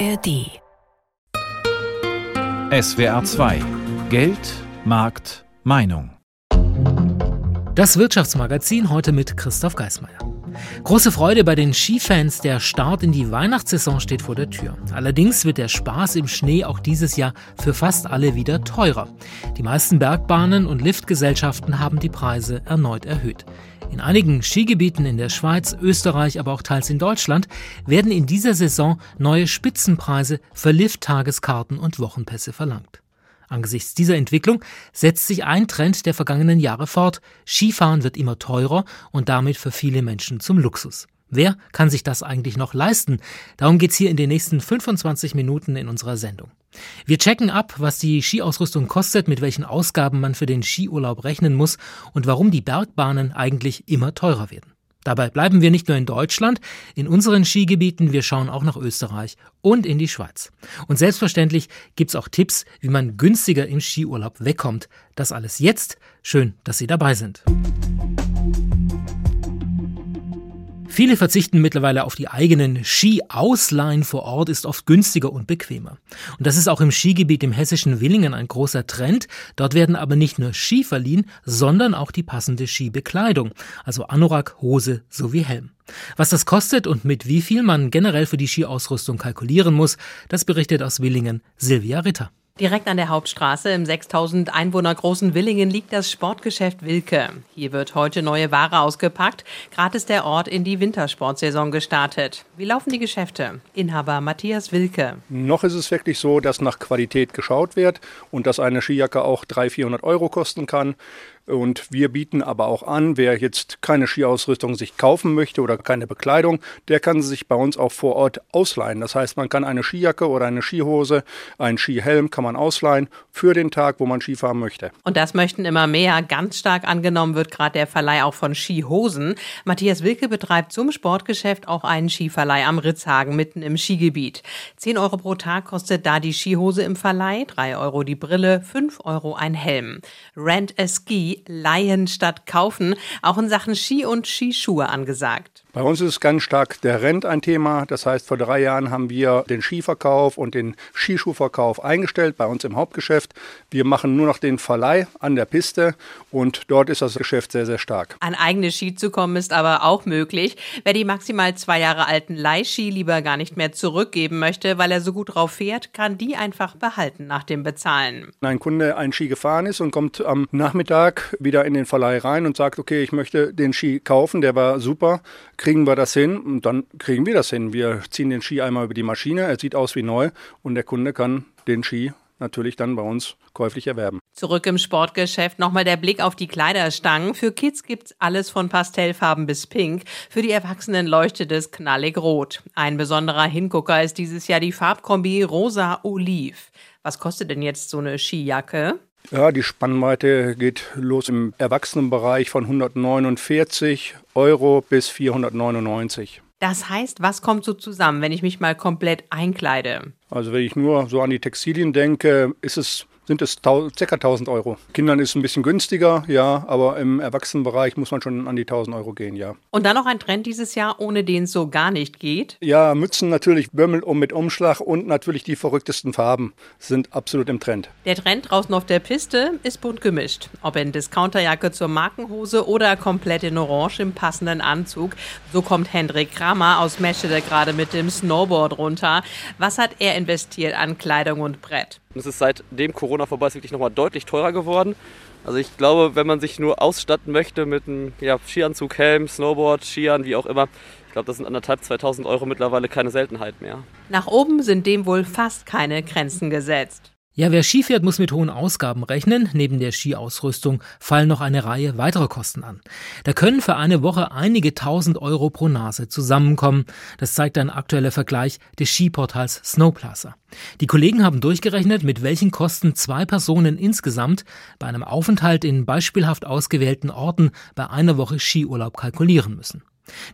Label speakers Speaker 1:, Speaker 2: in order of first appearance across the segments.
Speaker 1: ARD.
Speaker 2: SWR 2 Geld, Markt, Meinung.
Speaker 3: Das Wirtschaftsmagazin heute mit Christoph Geismeier. Große Freude bei den Skifans, der Start in die Weihnachtssaison steht vor der Tür. Allerdings wird der Spaß im Schnee auch dieses Jahr für fast alle wieder teurer. Die meisten Bergbahnen und Liftgesellschaften haben die Preise erneut erhöht. In einigen Skigebieten in der Schweiz, Österreich, aber auch teils in Deutschland werden in dieser Saison neue Spitzenpreise für Lift-Tageskarten und Wochenpässe verlangt. Angesichts dieser Entwicklung setzt sich ein Trend der vergangenen Jahre fort. Skifahren wird immer teurer und damit für viele Menschen zum Luxus. Wer kann sich das eigentlich noch leisten? Darum geht's hier in den nächsten 25 Minuten in unserer Sendung. Wir checken ab, was die Skiausrüstung kostet, mit welchen Ausgaben man für den Skiurlaub rechnen muss und warum die Bergbahnen eigentlich immer teurer werden. Dabei bleiben wir nicht nur in Deutschland, in unseren Skigebieten, wir schauen auch nach Österreich und in die Schweiz. Und selbstverständlich gibt's auch Tipps, wie man günstiger im Skiurlaub wegkommt. Das alles jetzt. Schön, dass Sie dabei sind. Viele verzichten mittlerweile auf die eigenen Ski-Ausleihen vor Ort, ist oft günstiger und bequemer. Und das ist auch im Skigebiet im hessischen Willingen ein großer Trend. Dort werden aber nicht nur Ski verliehen, sondern auch die passende Skibekleidung, also Anorak, Hose sowie Helm. Was das kostet und mit wie viel man generell für die Skiausrüstung kalkulieren muss, das berichtet aus Willingen Silvia Ritter.
Speaker 4: Direkt an der Hauptstraße im 6000 Einwohner großen Willingen liegt das Sportgeschäft Wilke. Hier wird heute neue Ware ausgepackt. Gerade ist der Ort in die Wintersportsaison gestartet. Wie laufen die Geschäfte? Inhaber Matthias Wilke.
Speaker 5: Noch ist es wirklich so, dass nach Qualität geschaut wird und dass eine Skijacke auch 300, 400 Euro kosten kann. Und wir bieten aber auch an, wer jetzt keine Skiausrüstung sich kaufen möchte oder keine Bekleidung, der kann sie sich bei uns auch vor Ort ausleihen. Das heißt, man kann eine Skijacke oder eine Skihose, einen Skihelm kann man ausleihen für den Tag, wo man Skifahren möchte.
Speaker 4: Und das möchten immer mehr. Ganz stark angenommen wird gerade der Verleih auch von Skihosen. Matthias Wilke betreibt zum Sportgeschäft auch einen Skiverleih am Ritzhagen mitten im Skigebiet. 10 Euro pro Tag kostet da die Skihose im Verleih, 3 Euro die Brille, 5 Euro ein Helm. Rent a Ski leihen statt kaufen, auch in Sachen Ski und Skischuhe angesagt.
Speaker 5: Bei uns ist ganz stark der Rent ein Thema. Das heißt, vor drei Jahren haben wir den Skiverkauf und den Skischuhverkauf eingestellt bei uns im Hauptgeschäft. Wir machen nur noch den Verleih an der Piste und dort ist das Geschäft sehr, sehr stark.
Speaker 4: An eigene Ski zu kommen ist aber auch möglich. Wer die maximal zwei Jahre alten Leihski lieber gar nicht mehr zurückgeben möchte, weil er so gut drauf fährt, kann die einfach behalten nach dem Bezahlen.
Speaker 5: Wenn ein Kunde einen Ski gefahren ist und kommt am Nachmittag wieder in den Verleih rein und sagt, okay, ich möchte den Ski kaufen, der war super, kriegen wir das hin und dann kriegen wir das hin. Wir ziehen den Ski einmal über die Maschine, er sieht aus wie neu und der Kunde kann den Ski natürlich dann bei uns käuflich erwerben.
Speaker 4: Zurück im Sportgeschäft nochmal der Blick auf die Kleiderstangen. Für Kids gibt's alles von Pastellfarben bis Pink. Für die Erwachsenen leuchtet es knallig rot. Ein besonderer Hingucker ist dieses Jahr die Farbkombi rosa oliv. Was kostet denn jetzt so eine Skijacke?
Speaker 5: Ja, die Spannweite geht los im Erwachsenenbereich von 149 Euro bis 499.
Speaker 4: Das heißt, was kommt so zusammen, wenn ich mich mal komplett einkleide?
Speaker 5: Also wenn ich nur so an die Textilien denke, ist es sind es ca. 1000 Euro. Kindern ist es ein bisschen günstiger, ja, aber im Erwachsenenbereich muss man schon an die 1000 Euro gehen, ja.
Speaker 4: Und dann noch ein Trend dieses Jahr, ohne den es so gar nicht geht?
Speaker 5: Ja, Mützen natürlich, Bömmel um mit Umschlag und natürlich die verrücktesten Farben sind absolut im Trend.
Speaker 4: Der Trend draußen auf der Piste ist bunt gemischt. Ob in Discounterjacke zur Markenhose oder komplett in Orange im passenden Anzug. So kommt Hendrik Kramer aus Meschede gerade mit dem Snowboard runter. Was hat er investiert an Kleidung und Brett?
Speaker 6: Und es ist seitdem Corona vorbei ist wirklich nochmal deutlich teurer geworden. Also ich glaube, wenn man sich nur ausstatten möchte mit einem ja, Skianzug, Helm, Snowboard, Skiern, wie auch immer, ich glaube, das sind anderthalb, 2000 Euro mittlerweile keine Seltenheit mehr.
Speaker 4: Nach oben sind dem wohl fast keine Grenzen gesetzt.
Speaker 3: Ja, wer Ski fährt, muss mit hohen Ausgaben rechnen. Neben der Skiausrüstung fallen noch eine Reihe weiterer Kosten an. Da können für eine Woche einige tausend Euro pro Nase zusammenkommen. Das zeigt ein aktueller Vergleich des Skiportals Snowplaza. Die Kollegen haben durchgerechnet, mit welchen Kosten zwei Personen insgesamt bei einem Aufenthalt in beispielhaft ausgewählten Orten bei einer Woche Skiurlaub kalkulieren müssen.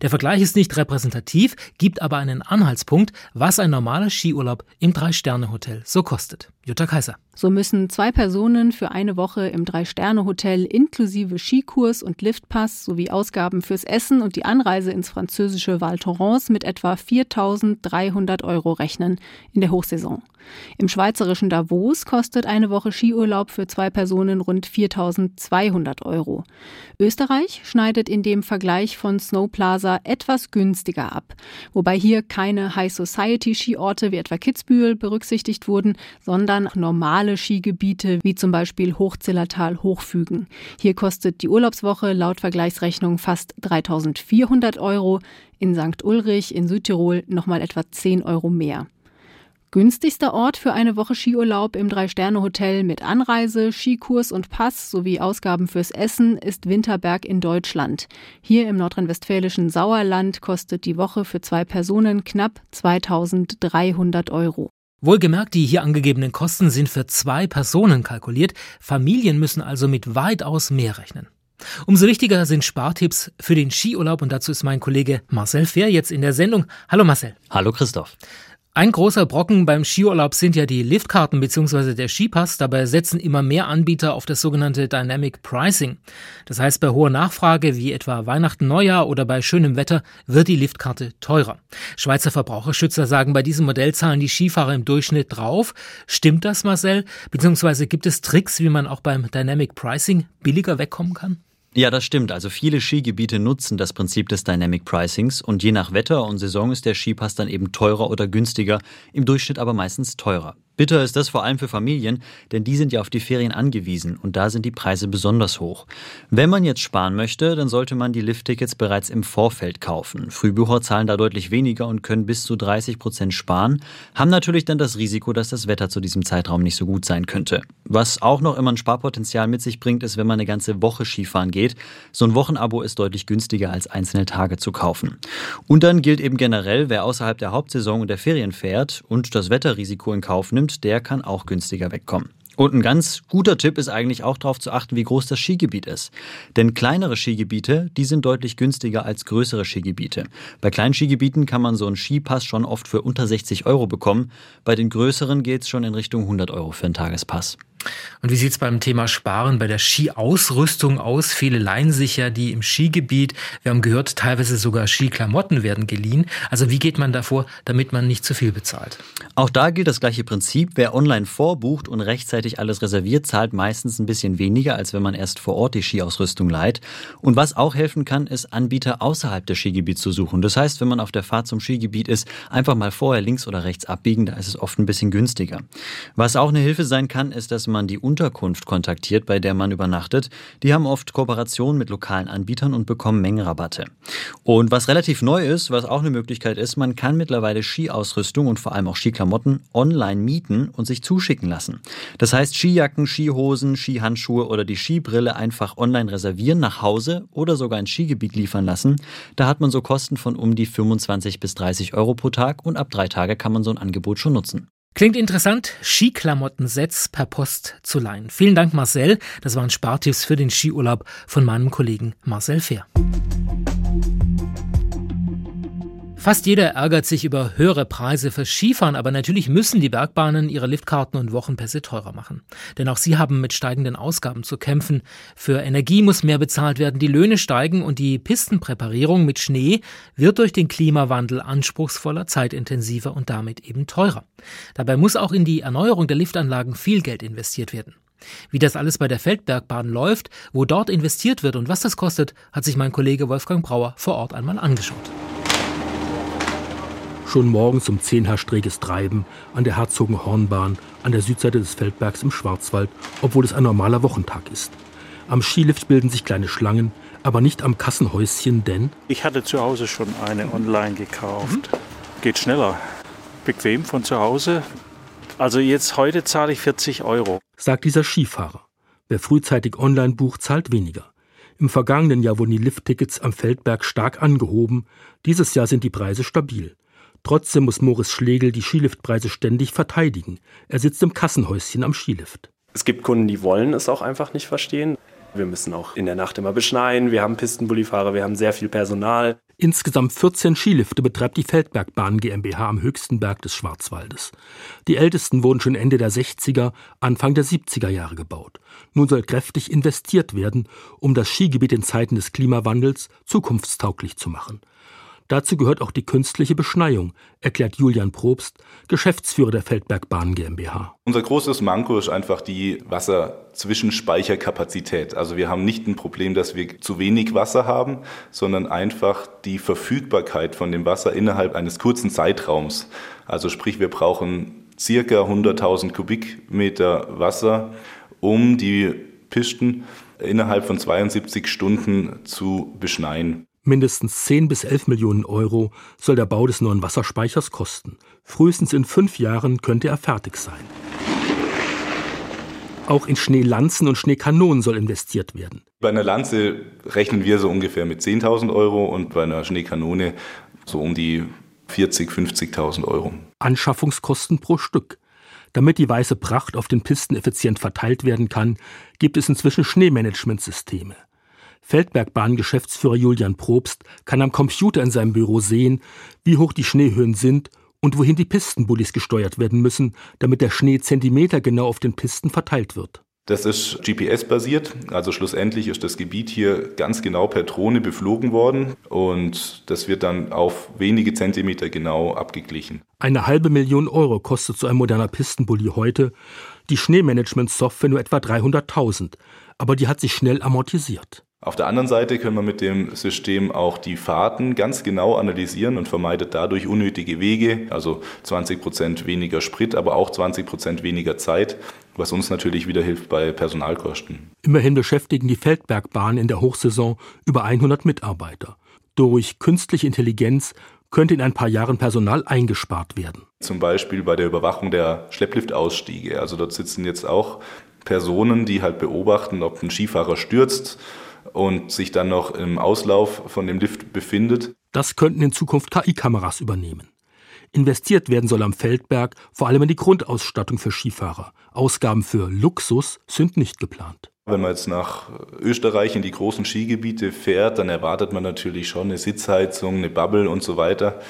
Speaker 3: Der Vergleich ist nicht repräsentativ, gibt aber einen Anhaltspunkt, was ein normaler Skiurlaub im Drei-Sterne-Hotel so kostet. Jutta Kaiser.
Speaker 1: So müssen zwei Personen für eine Woche im Drei-Sterne-Hotel inklusive Skikurs und Liftpass sowie Ausgaben fürs Essen und die Anreise ins französische Val Thorens mit etwa 4.300 Euro rechnen in der Hochsaison. Im schweizerischen Davos kostet eine Woche Skiurlaub für zwei Personen rund 4.200 Euro. Österreich schneidet in dem Vergleich von Snowplaza etwas günstiger ab, wobei hier keine High-Society-Skiorte wie etwa Kitzbühel berücksichtigt wurden, sondern normale Skigebiete wie zum Beispiel Hochzillertal Hochfügen. Hier kostet die Urlaubswoche laut Vergleichsrechnung fast 3.400 Euro, in St. Ulrich in Südtirol nochmal etwa 10 Euro mehr. Günstigster Ort für eine Woche Skiurlaub im Drei-Sterne-Hotel mit Anreise, Skikurs und Pass sowie Ausgaben fürs Essen ist Winterberg in Deutschland. Hier im nordrhein-westfälischen Sauerland kostet die Woche für zwei Personen knapp 2300 Euro.
Speaker 3: Wohlgemerkt, die hier angegebenen Kosten sind für zwei Personen kalkuliert. Familien müssen also mit weitaus mehr rechnen. Umso wichtiger sind Spartipps für den Skiurlaub und dazu ist mein Kollege Marcel Fehr jetzt in der Sendung. Hallo Marcel.
Speaker 7: Hallo Christoph.
Speaker 3: Ein großer Brocken beim Skiurlaub sind ja die Liftkarten bzw. der Skipass. Dabei setzen immer mehr Anbieter auf das sogenannte Dynamic Pricing. Das heißt, bei hoher Nachfrage wie etwa Weihnachten, Neujahr oder bei schönem Wetter wird die Liftkarte teurer. Schweizer Verbraucherschützer sagen, bei diesem Modell zahlen die Skifahrer im Durchschnitt drauf. Stimmt das, Marcel? Beziehungsweise gibt es Tricks, wie man auch beim Dynamic Pricing billiger wegkommen kann?
Speaker 7: Ja, das stimmt. Also viele Skigebiete nutzen das Prinzip des Dynamic Pricings und je nach Wetter und Saison ist der Skipass dann eben teurer oder günstiger, im Durchschnitt aber meistens teurer. Bitter ist das vor allem für Familien, denn die sind ja auf die Ferien angewiesen und da sind die Preise besonders hoch. Wenn man jetzt sparen möchte, dann sollte man die Lifttickets bereits im Vorfeld kaufen. Frühbucher zahlen da deutlich weniger und können bis zu 30 Prozent sparen, haben natürlich dann das Risiko, dass das Wetter zu diesem Zeitraum nicht so gut sein könnte. Was auch noch immer ein Sparpotenzial mit sich bringt, ist, wenn man eine ganze Woche Skifahren geht. So ein Wochenabo ist deutlich günstiger als einzelne Tage zu kaufen. Und dann gilt eben generell, wer außerhalb der Hauptsaison und der Ferien fährt und das Wetterrisiko in Kauf nimmt, und der kann auch günstiger wegkommen. Und ein ganz guter Tipp ist eigentlich auch darauf zu achten, wie groß das Skigebiet ist. Denn kleinere Skigebiete, die sind deutlich günstiger als größere Skigebiete. Bei kleinen Skigebieten kann man so einen Skipass schon oft für unter 60 Euro bekommen. Bei den größeren geht es schon in Richtung 100 Euro für einen Tagespass.
Speaker 3: Und wie sieht es beim Thema Sparen bei der Skiausrüstung aus? Viele leihen sich ja die im Skigebiet. Wir haben gehört, teilweise sogar Skiklamotten werden geliehen. Also wie geht man davor, damit man nicht zu viel bezahlt?
Speaker 7: Auch da gilt das gleiche Prinzip. Wer online vorbucht und rechtzeitig alles reserviert, zahlt meistens ein bisschen weniger, als wenn man erst vor Ort die Skiausrüstung leiht. Und was auch helfen kann, ist Anbieter außerhalb des Skigebiets zu suchen. Das heißt, wenn man auf der Fahrt zum Skigebiet ist, einfach mal vorher links oder rechts abbiegen, da ist es oft ein bisschen günstiger. Was auch eine Hilfe sein kann, ist, dass man die Unterkunft kontaktiert, bei der man übernachtet. Die haben oft Kooperationen mit lokalen Anbietern und bekommen Mengenrabatte. Und was relativ neu ist, was auch eine Möglichkeit ist, man kann mittlerweile Skiausrüstung und vor allem auch Skiklamotten online mieten und sich zuschicken lassen. Das heißt, Skijacken, Skihosen, Skihandschuhe oder die Skibrille einfach online reservieren, nach Hause oder sogar ins Skigebiet liefern lassen. Da hat man so Kosten von um die 25 bis 30 Euro pro Tag und ab drei Tage kann man so ein Angebot schon nutzen.
Speaker 3: Klingt interessant, Skiklamotten-Sets per Post zu leihen. Vielen Dank, Marcel. Das waren Spartipps für den Skiurlaub von meinem Kollegen Marcel Fehr. Fast jeder ärgert sich über höhere Preise für Skifahren, aber natürlich müssen die Bergbahnen ihre Liftkarten und Wochenpässe teurer machen. Denn auch sie haben mit steigenden Ausgaben zu kämpfen. Für Energie muss mehr bezahlt werden, die Löhne steigen und die Pistenpräparierung mit Schnee wird durch den Klimawandel anspruchsvoller, zeitintensiver und damit eben teurer. Dabei muss auch in die Erneuerung der Liftanlagen viel Geld investiert werden. Wie das alles bei der Feldbergbahn läuft, wo dort investiert wird und was das kostet, hat sich mein Kollege Wolfgang Brauer vor Ort einmal angeschaut.
Speaker 8: Schon morgens um 10 herrscht reges Treiben an der Herzogenhornbahn an der Südseite des Feldbergs im Schwarzwald, obwohl es ein normaler Wochentag ist. Am Skilift bilden sich kleine Schlangen, aber nicht am Kassenhäuschen, denn
Speaker 9: ich hatte zu Hause schon eine online gekauft. Mhm. Geht schneller, bequem von zu Hause. Also jetzt heute zahle ich 40 Euro,
Speaker 8: sagt dieser Skifahrer. Wer frühzeitig online bucht, zahlt weniger. Im vergangenen Jahr wurden die Lifttickets am Feldberg stark angehoben. Dieses Jahr sind die Preise stabil. Trotzdem muss Moritz Schlegel die Skiliftpreise ständig verteidigen. Er sitzt im Kassenhäuschen am Skilift.
Speaker 10: Es gibt Kunden, die wollen es auch einfach nicht verstehen. Wir müssen auch in der Nacht immer beschneien. Wir haben Pistenbullifahrer, wir haben sehr viel Personal.
Speaker 8: Insgesamt 14 Skilifte betreibt die Feldbergbahn GmbH am höchsten Berg des Schwarzwaldes. Die ältesten wurden schon Ende der 60er, Anfang der 70er Jahre gebaut. Nun soll kräftig investiert werden, um das Skigebiet in Zeiten des Klimawandels zukunftstauglich zu machen. Dazu gehört auch die künstliche Beschneiung, erklärt Julian Probst, Geschäftsführer der Feldbergbahn GmbH.
Speaker 11: Unser großes Manko ist einfach die Wasserzwischenspeicherkapazität. Also wir haben nicht ein Problem, dass wir zu wenig Wasser haben, sondern einfach die Verfügbarkeit von dem Wasser innerhalb eines kurzen Zeitraums. Also sprich, wir brauchen circa 100.000 Kubikmeter Wasser, um die Pisten innerhalb von 72 Stunden zu beschneien.
Speaker 8: Mindestens 10 bis 11 Millionen Euro soll der Bau des neuen Wasserspeichers kosten. Frühestens in fünf Jahren könnte er fertig sein. Auch in Schneelanzen und Schneekanonen soll investiert werden.
Speaker 11: Bei einer Lanze rechnen wir so ungefähr mit 10.000 Euro und bei einer Schneekanone so um die 40.000, 50.000 Euro.
Speaker 8: Anschaffungskosten pro Stück. Damit die weiße Pracht auf den Pisten effizient verteilt werden kann, gibt es inzwischen Schneemanagementsysteme. Feldbergbahn-Geschäftsführer Julian Probst kann am Computer in seinem Büro sehen, wie hoch die Schneehöhen sind und wohin die Pistenbullis gesteuert werden müssen, damit der Schnee zentimetergenau auf den Pisten verteilt wird.
Speaker 11: Das ist GPS-basiert, also schlussendlich ist das Gebiet hier ganz genau per Drohne beflogen worden und das wird dann auf wenige Zentimeter genau abgeglichen.
Speaker 8: Eine halbe Million Euro kostet so ein moderner Pistenbully heute, die Schneemanagement-Software nur etwa 300.000, aber die hat sich schnell amortisiert.
Speaker 11: Auf der anderen Seite können wir mit dem System auch die Fahrten ganz genau analysieren und vermeidet dadurch unnötige Wege, also 20 Prozent weniger Sprit, aber auch 20 Prozent weniger Zeit, was uns natürlich wieder hilft bei Personalkosten.
Speaker 8: Immerhin beschäftigen die Feldbergbahnen in der Hochsaison über 100 Mitarbeiter. Durch künstliche Intelligenz könnte in ein paar Jahren Personal eingespart werden.
Speaker 11: Zum Beispiel bei der Überwachung der Schleppliftausstiege. Also dort sitzen jetzt auch Personen, die halt beobachten, ob ein Skifahrer stürzt und sich dann noch im Auslauf von dem Lift befindet.
Speaker 8: Das könnten in Zukunft KI-Kameras übernehmen. Investiert werden soll am Feldberg vor allem in die Grundausstattung für Skifahrer. Ausgaben für Luxus sind nicht geplant.
Speaker 11: Wenn man jetzt nach Österreich in die großen Skigebiete fährt, dann erwartet man natürlich schon eine Sitzheizung, eine Bubble und so weiter.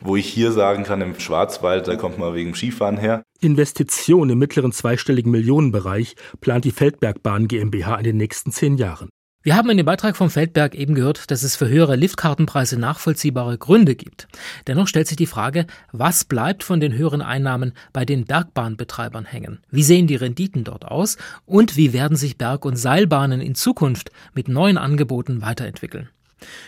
Speaker 11: Wo ich hier sagen kann, im Schwarzwald, da kommt man wegen Skifahren her.
Speaker 8: Investitionen im mittleren zweistelligen Millionenbereich plant die Feldbergbahn GmbH in den nächsten zehn Jahren.
Speaker 3: Wir haben in dem Beitrag vom Feldberg eben gehört, dass es für höhere Liftkartenpreise nachvollziehbare Gründe gibt. Dennoch stellt sich die Frage, was bleibt von den höheren Einnahmen bei den Bergbahnbetreibern hängen? Wie sehen die Renditen dort aus? Und wie werden sich Berg- und Seilbahnen in Zukunft mit neuen Angeboten weiterentwickeln?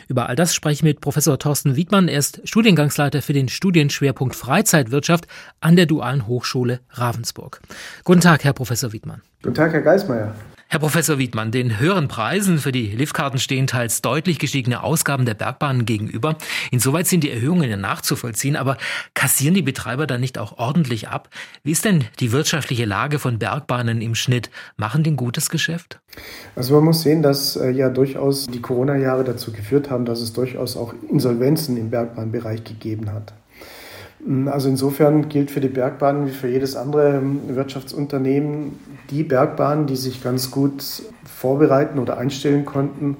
Speaker 3: Über all das spreche ich mit Professor Thorsten Wiedmann. Er ist Studiengangsleiter für den Studienschwerpunkt Freizeitwirtschaft an der Dualen Hochschule Ravensburg. Guten Tag, Herr Professor Wiedmann.
Speaker 12: Guten Tag, Herr Geismeier.
Speaker 3: Herr Professor Wiedmann, den höheren Preisen für die Liftkarten stehen teils deutlich gestiegene Ausgaben der Bergbahnen gegenüber. Insoweit sind die Erhöhungen ja nachzuvollziehen, aber kassieren die Betreiber dann nicht auch ordentlich ab? Wie ist denn die wirtschaftliche Lage von Bergbahnen im Schnitt? Machen die ein gutes Geschäft?
Speaker 12: Also man muss sehen, dass äh, ja durchaus die Corona-Jahre dazu geführt haben, dass es durchaus auch Insolvenzen im Bergbahnbereich gegeben hat. Mm, also insofern gilt für die Bergbahn wie für jedes andere ähm, Wirtschaftsunternehmen die Bergbahnen, die sich ganz gut vorbereiten oder einstellen konnten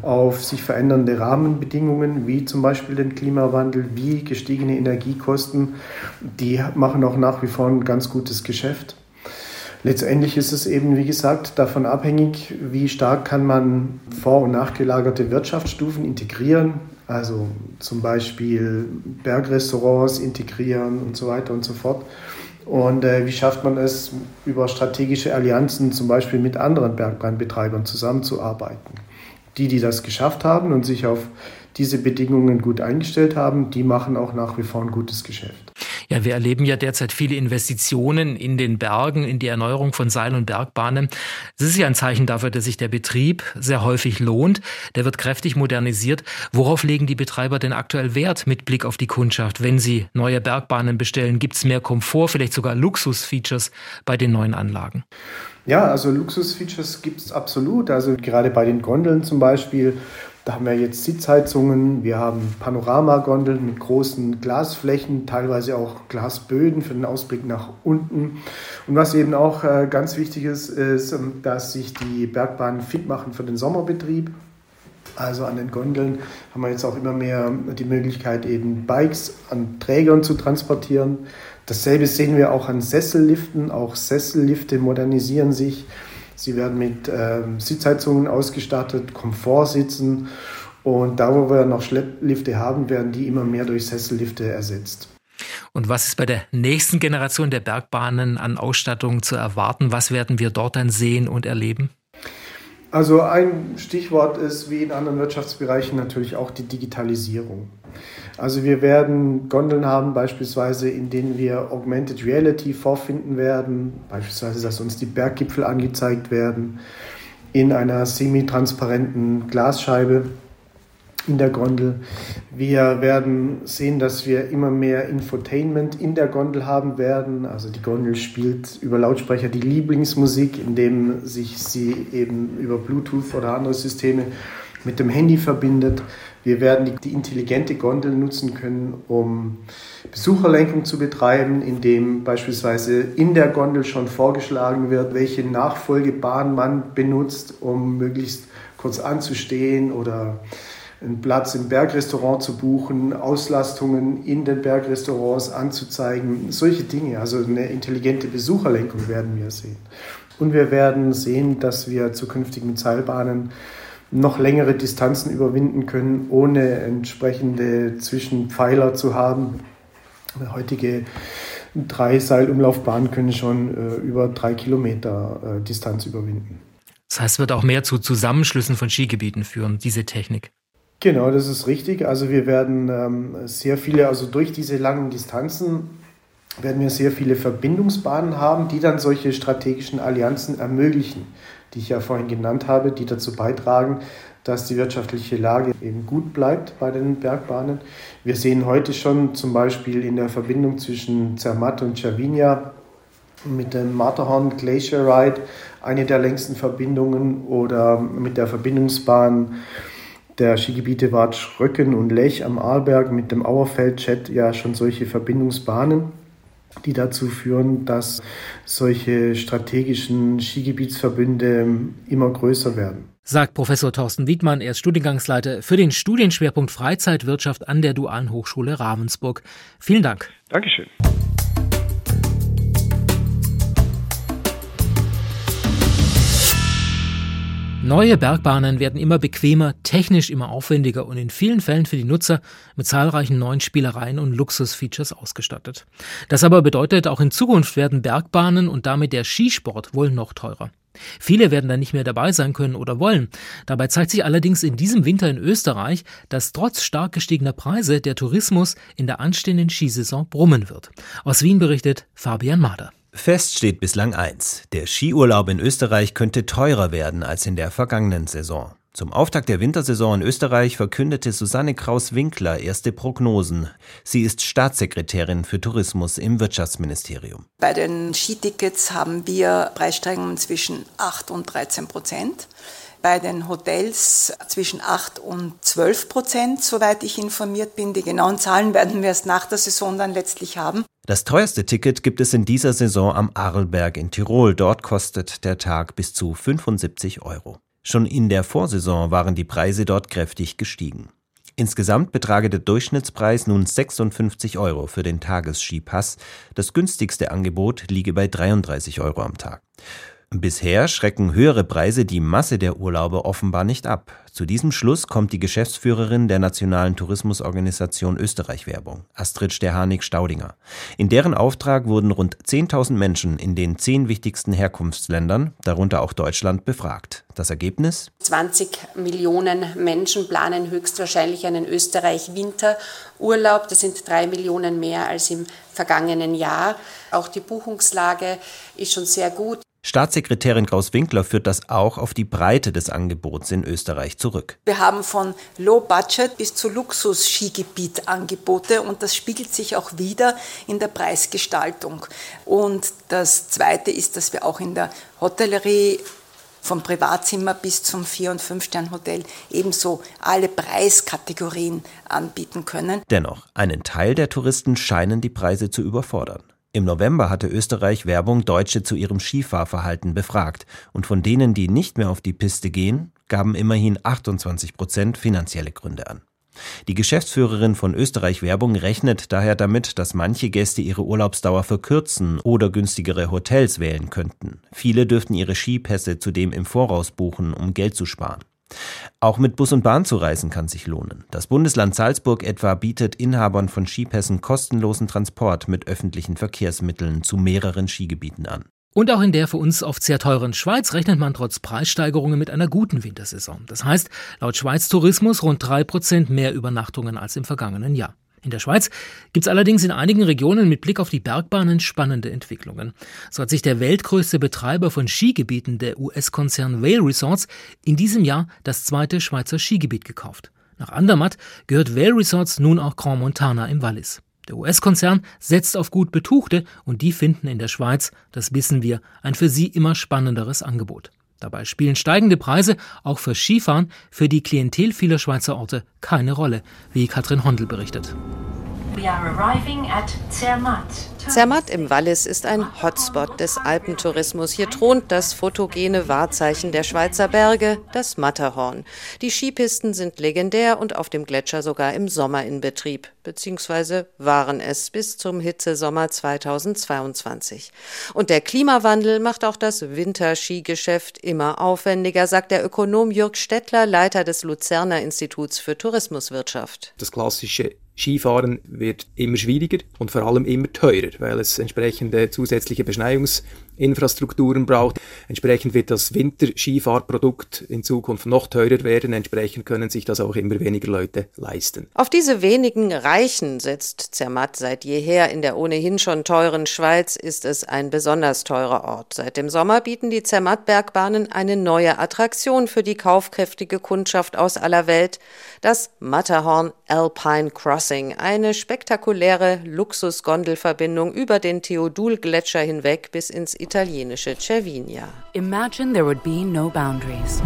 Speaker 12: auf sich verändernde Rahmenbedingungen, wie zum Beispiel den Klimawandel, wie gestiegene Energiekosten, die machen auch nach wie vor ein ganz gutes Geschäft. Letztendlich ist es eben, wie gesagt, davon abhängig, wie stark kann man vor- und nachgelagerte Wirtschaftsstufen integrieren, also zum Beispiel Bergrestaurants integrieren und so weiter und so fort. Und äh, wie schafft man es, über strategische Allianzen zum Beispiel mit anderen Bergbahnbetreibern zusammenzuarbeiten? Die, die das geschafft haben und sich auf diese Bedingungen gut eingestellt haben, die machen auch nach wie vor ein gutes Geschäft.
Speaker 3: Ja, wir erleben ja derzeit viele Investitionen in den Bergen, in die Erneuerung von Seil- und Bergbahnen. Es ist ja ein Zeichen dafür, dass sich der Betrieb sehr häufig lohnt. Der wird kräftig modernisiert. Worauf legen die Betreiber denn aktuell Wert mit Blick auf die Kundschaft? Wenn sie neue Bergbahnen bestellen, gibt es mehr Komfort, vielleicht sogar Luxusfeatures bei den neuen Anlagen?
Speaker 12: Ja, also Luxusfeatures gibt es absolut. Also gerade bei den Gondeln zum Beispiel da haben wir jetzt Sitzheizungen, wir haben Panoramagondeln mit großen Glasflächen, teilweise auch Glasböden für den Ausblick nach unten. Und was eben auch äh, ganz wichtig ist, ist, ähm, dass sich die Bergbahnen fit machen für den Sommerbetrieb. Also an den Gondeln haben wir jetzt auch immer mehr die Möglichkeit, eben Bikes an Trägern zu transportieren. Dasselbe sehen wir auch an Sesselliften. Auch Sessellifte modernisieren sich. Sie werden mit ähm, Sitzheizungen ausgestattet, Komfortsitzen. Und da, wo wir noch Schlepplifte haben, werden die immer mehr durch Sessellifte ersetzt.
Speaker 3: Und was ist bei der nächsten Generation der Bergbahnen an Ausstattung zu erwarten? Was werden wir dort dann sehen und erleben?
Speaker 12: Also ein Stichwort ist wie in anderen Wirtschaftsbereichen natürlich auch die Digitalisierung. Also wir werden Gondeln haben beispielsweise, in denen wir Augmented Reality vorfinden werden, beispielsweise, dass uns die Berggipfel angezeigt werden in einer semi-transparenten Glasscheibe in der Gondel. Wir werden sehen, dass wir immer mehr Infotainment in der Gondel haben werden. Also die Gondel spielt über Lautsprecher die Lieblingsmusik, indem sich sie eben über Bluetooth oder andere Systeme mit dem Handy verbindet. Wir werden die, intelligente Gondel nutzen können, um Besucherlenkung zu betreiben, indem beispielsweise in der Gondel schon vorgeschlagen wird, welche Nachfolgebahn man benutzt, um möglichst kurz anzustehen oder einen Platz im Bergrestaurant zu buchen, Auslastungen in den Bergrestaurants anzuzeigen, solche Dinge. Also eine intelligente Besucherlenkung werden wir sehen. Und wir werden sehen, dass wir zukünftig mit Seilbahnen noch längere Distanzen überwinden können, ohne entsprechende Zwischenpfeiler zu haben. Heutige drei Seilumlaufbahnen können schon äh, über drei Kilometer äh, Distanz überwinden.
Speaker 3: Das heißt, es wird auch mehr zu Zusammenschlüssen von Skigebieten führen, diese Technik.
Speaker 12: Genau, das ist richtig. Also wir werden ähm, sehr viele, also durch diese langen Distanzen werden wir sehr viele Verbindungsbahnen haben, die dann solche strategischen Allianzen ermöglichen, die ich ja vorhin genannt habe, die dazu beitragen, dass die wirtschaftliche Lage eben gut bleibt bei den Bergbahnen. Wir sehen heute schon zum Beispiel in der Verbindung zwischen Zermatt und Cervinia mit dem Matterhorn Glacier Ride eine der längsten Verbindungen oder mit der Verbindungsbahn der Skigebiete Watsch, Röcken und Lech am Arlberg mit dem Auerfeld-Chat ja schon solche Verbindungsbahnen, die dazu führen, dass solche strategischen Skigebietsverbünde immer größer werden.
Speaker 3: Sagt Professor Thorsten Wiedmann, er ist Studiengangsleiter für den Studienschwerpunkt Freizeitwirtschaft an der Dualen Hochschule Ravensburg. Vielen Dank.
Speaker 12: Dankeschön.
Speaker 3: Neue Bergbahnen werden immer bequemer, technisch immer aufwendiger und in vielen Fällen für die Nutzer mit zahlreichen neuen Spielereien und Luxusfeatures ausgestattet. Das aber bedeutet, auch in Zukunft werden Bergbahnen und damit der Skisport wohl noch teurer. Viele werden dann nicht mehr dabei sein können oder wollen. Dabei zeigt sich allerdings in diesem Winter in Österreich, dass trotz stark gestiegener Preise der Tourismus in der anstehenden Skisaison brummen wird. Aus Wien berichtet Fabian Mader.
Speaker 13: Fest steht bislang eins. Der Skiurlaub in Österreich könnte teurer werden als in der vergangenen Saison. Zum Auftakt der Wintersaison in Österreich verkündete Susanne Kraus-Winkler erste Prognosen. Sie ist Staatssekretärin für Tourismus im Wirtschaftsministerium.
Speaker 14: Bei den Skitickets haben wir Preissteigerungen zwischen 8 und 13 Prozent. Bei den Hotels zwischen 8 und 12 Prozent, soweit ich informiert bin. Die genauen Zahlen werden wir erst nach der Saison dann letztlich haben.
Speaker 13: Das teuerste Ticket gibt es in dieser Saison am Arlberg in Tirol. Dort kostet der Tag bis zu 75 Euro. Schon in der Vorsaison waren die Preise dort kräftig gestiegen. Insgesamt betrage der Durchschnittspreis nun 56 Euro für den Tagesskipass. Das günstigste Angebot liege bei 33 Euro am Tag. Bisher schrecken höhere Preise die Masse der Urlauber offenbar nicht ab. Zu diesem Schluss kommt die Geschäftsführerin der Nationalen Tourismusorganisation Österreich Werbung, Astrid Stehanik-Staudinger. In deren Auftrag wurden rund 10.000 Menschen in den zehn wichtigsten Herkunftsländern, darunter auch Deutschland, befragt. Das Ergebnis?
Speaker 15: 20 Millionen Menschen planen höchstwahrscheinlich einen Österreich-Winterurlaub. Das sind drei Millionen mehr als im vergangenen Jahr. Auch die Buchungslage ist schon sehr gut.
Speaker 13: Staatssekretärin Kraus-Winkler führt das auch auf die Breite des Angebots in Österreich zurück.
Speaker 14: Wir haben von Low Budget bis zu Luxus-Skigebiet Angebote und das spiegelt sich auch wieder in der Preisgestaltung. Und das Zweite ist, dass wir auch in der Hotellerie vom Privatzimmer bis zum Vier- und Fünf-Stern-Hotel ebenso alle Preiskategorien anbieten können.
Speaker 13: Dennoch, einen Teil der Touristen scheinen die Preise zu überfordern. Im November hatte Österreich Werbung Deutsche zu ihrem Skifahrverhalten befragt und von denen, die nicht mehr auf die Piste gehen, gaben immerhin 28 Prozent finanzielle Gründe an. Die Geschäftsführerin von Österreich Werbung rechnet daher damit, dass manche Gäste ihre Urlaubsdauer verkürzen oder günstigere Hotels wählen könnten. Viele dürften ihre Skipässe zudem im Voraus buchen, um Geld zu sparen. Auch mit Bus und Bahn zu reisen kann sich lohnen. Das Bundesland Salzburg etwa bietet Inhabern von Skipässen kostenlosen Transport mit öffentlichen Verkehrsmitteln zu mehreren Skigebieten an.
Speaker 3: Und auch in der für uns oft sehr teuren Schweiz rechnet man trotz Preissteigerungen mit einer guten Wintersaison. Das heißt, laut Schweiz Tourismus rund drei Prozent mehr Übernachtungen als im vergangenen Jahr. In der Schweiz gibt es allerdings in einigen Regionen mit Blick auf die Bergbahnen spannende Entwicklungen. So hat sich der weltgrößte Betreiber von Skigebieten, der US-Konzern Vail Resorts, in diesem Jahr das zweite Schweizer Skigebiet gekauft. Nach Andermatt gehört Vail Resorts nun auch Grand Montana im Wallis. Der US-Konzern setzt auf gut Betuchte und die finden in der Schweiz, das wissen wir, ein für sie immer spannenderes Angebot. Dabei spielen steigende Preise auch für Skifahren für die Klientel vieler Schweizer Orte keine Rolle, wie Katrin Hondel berichtet.
Speaker 16: We are arriving at Zermatt.
Speaker 17: Zermatt im Wallis ist ein Hotspot des Alpentourismus. Hier thront das fotogene Wahrzeichen der Schweizer Berge, das Matterhorn. Die Skipisten sind legendär und auf dem Gletscher sogar im Sommer in Betrieb, beziehungsweise waren es bis zum Hitzesommer 2022. Und der Klimawandel macht auch das Winterskigeschäft immer aufwendiger, sagt der Ökonom Jürg Stettler, Leiter des Luzerner Instituts für Tourismuswirtschaft.
Speaker 18: Das klassische Skifahren wird immer schwieriger und vor allem immer teurer, weil es entsprechende zusätzliche Beschneiungsinfrastrukturen braucht. Entsprechend wird das Winterskifahrprodukt in Zukunft noch teurer werden. Entsprechend können sich das auch immer weniger Leute leisten.
Speaker 17: Auf diese wenigen Reichen setzt Zermatt seit jeher. In der ohnehin schon teuren Schweiz ist es ein besonders teurer Ort. Seit dem Sommer bieten die Zermatt-Bergbahnen eine neue Attraktion für die kaufkräftige Kundschaft aus aller Welt, das Matterhorn Alpine Cross Crossing, eine spektakuläre Luxusgondelverbindung über den Theodul-Gletscher hinweg bis ins italienische Cervinia.
Speaker 19: Imagine there would be no boundaries.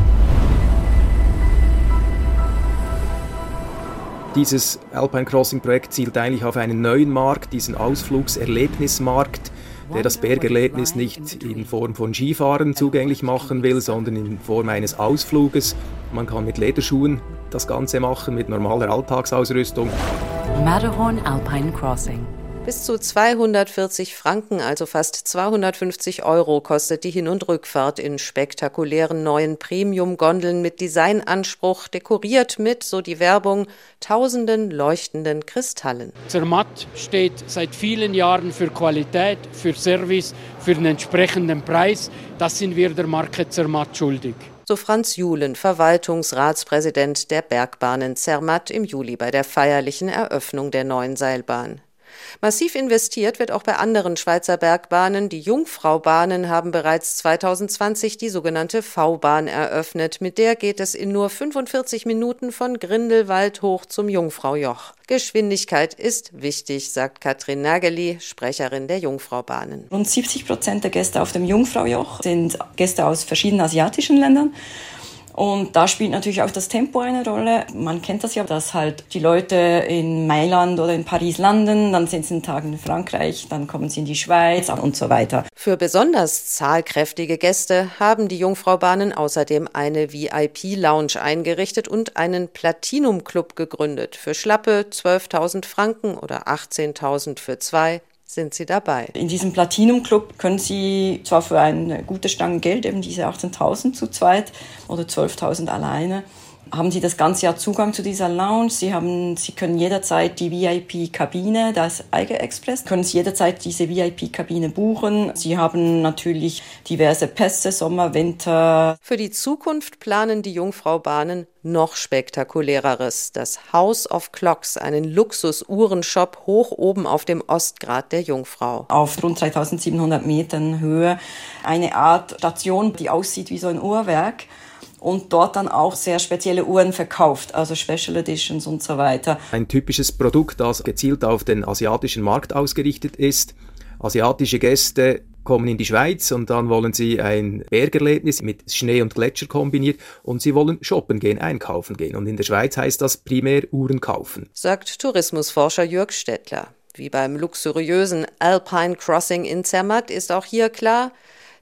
Speaker 18: Dieses Alpine Crossing Projekt zielt eigentlich auf einen neuen Markt, diesen Ausflugserlebnismarkt, der das Bergerlebnis nicht in Form von Skifahren zugänglich machen will, sondern in Form eines Ausfluges. Man kann mit Lederschuhen das Ganze machen, mit normaler Alltagsausrüstung.
Speaker 19: Matterhorn Alpine Crossing.
Speaker 17: Bis zu 240 Franken, also fast 250 Euro, kostet die Hin- und Rückfahrt in spektakulären neuen Premium-Gondeln mit Designanspruch, dekoriert mit, so die Werbung, tausenden leuchtenden Kristallen.
Speaker 20: Zermatt steht seit vielen Jahren für Qualität, für Service, für einen entsprechenden Preis. Das sind wir der Marke Zermatt schuldig
Speaker 17: so Franz Julen, Verwaltungsratspräsident der Bergbahnen Zermatt im Juli bei der feierlichen Eröffnung der neuen Seilbahn. Massiv investiert wird auch bei anderen Schweizer Bergbahnen. Die Jungfraubahnen haben bereits 2020 die sogenannte V-Bahn eröffnet. Mit der geht es in nur 45 Minuten von Grindelwald hoch zum Jungfraujoch. Geschwindigkeit ist wichtig, sagt Katrin Nageli, Sprecherin der Jungfraubahnen.
Speaker 21: Rund 70 Prozent der Gäste auf dem Jungfraujoch sind Gäste aus verschiedenen asiatischen Ländern. Und da spielt natürlich auch das Tempo eine Rolle. Man kennt das ja, dass halt die Leute in Mailand oder in Paris landen, dann sind sie einen Tag in Frankreich, dann kommen sie in die Schweiz und so weiter.
Speaker 17: Für besonders zahlkräftige Gäste haben die Jungfraubahnen außerdem eine VIP-Lounge eingerichtet und einen Platinum-Club gegründet. Für schlappe 12.000 Franken oder 18.000 für zwei sind Sie dabei.
Speaker 21: In diesem Platinum Club können Sie zwar für eine gute Stange Geld, eben diese 18.000 zu zweit oder 12.000 alleine, haben Sie das ganze Jahr Zugang zu dieser Lounge. Sie haben, Sie können jederzeit die VIP-Kabine, das Eiger Express, können Sie jederzeit diese VIP-Kabine buchen. Sie haben natürlich diverse Pässe, Sommer, Winter.
Speaker 17: Für die Zukunft planen die Jungfraubahnen noch spektakuläreres. Das House of Clocks, einen Luxus-Uhrenshop hoch oben auf dem Ostgrat der Jungfrau.
Speaker 21: Auf rund 3700 Metern Höhe eine Art Station, die aussieht wie so ein Uhrwerk und dort dann auch sehr spezielle Uhren verkauft, also Special Editions und so weiter.
Speaker 18: Ein typisches Produkt, das gezielt auf den asiatischen Markt ausgerichtet ist. Asiatische Gäste kommen in die Schweiz und dann wollen sie ein Bergerlebnis mit Schnee und Gletscher kombiniert und sie wollen shoppen gehen, einkaufen gehen. Und in der Schweiz heißt das primär Uhren kaufen.
Speaker 17: Sagt Tourismusforscher Jörg Stettler. Wie beim luxuriösen Alpine Crossing in Zermatt ist auch hier klar,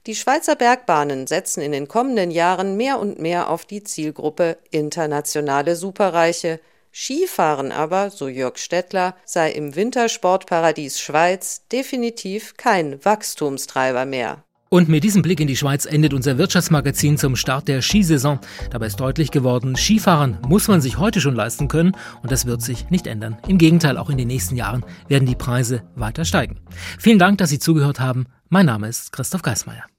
Speaker 17: die Schweizer Bergbahnen setzen in den kommenden Jahren mehr und mehr auf die Zielgruppe internationale Superreiche. Skifahren aber, so Jörg Stettler, sei im Wintersportparadies Schweiz definitiv kein Wachstumstreiber mehr.
Speaker 3: Und mit diesem Blick in die Schweiz endet unser Wirtschaftsmagazin zum Start der Skisaison. Dabei ist deutlich geworden, Skifahren muss man sich heute schon leisten können und das wird sich nicht ändern. Im Gegenteil, auch in den nächsten Jahren werden die Preise weiter steigen. Vielen Dank, dass Sie zugehört haben. Mein Name ist Christoph Geismeier.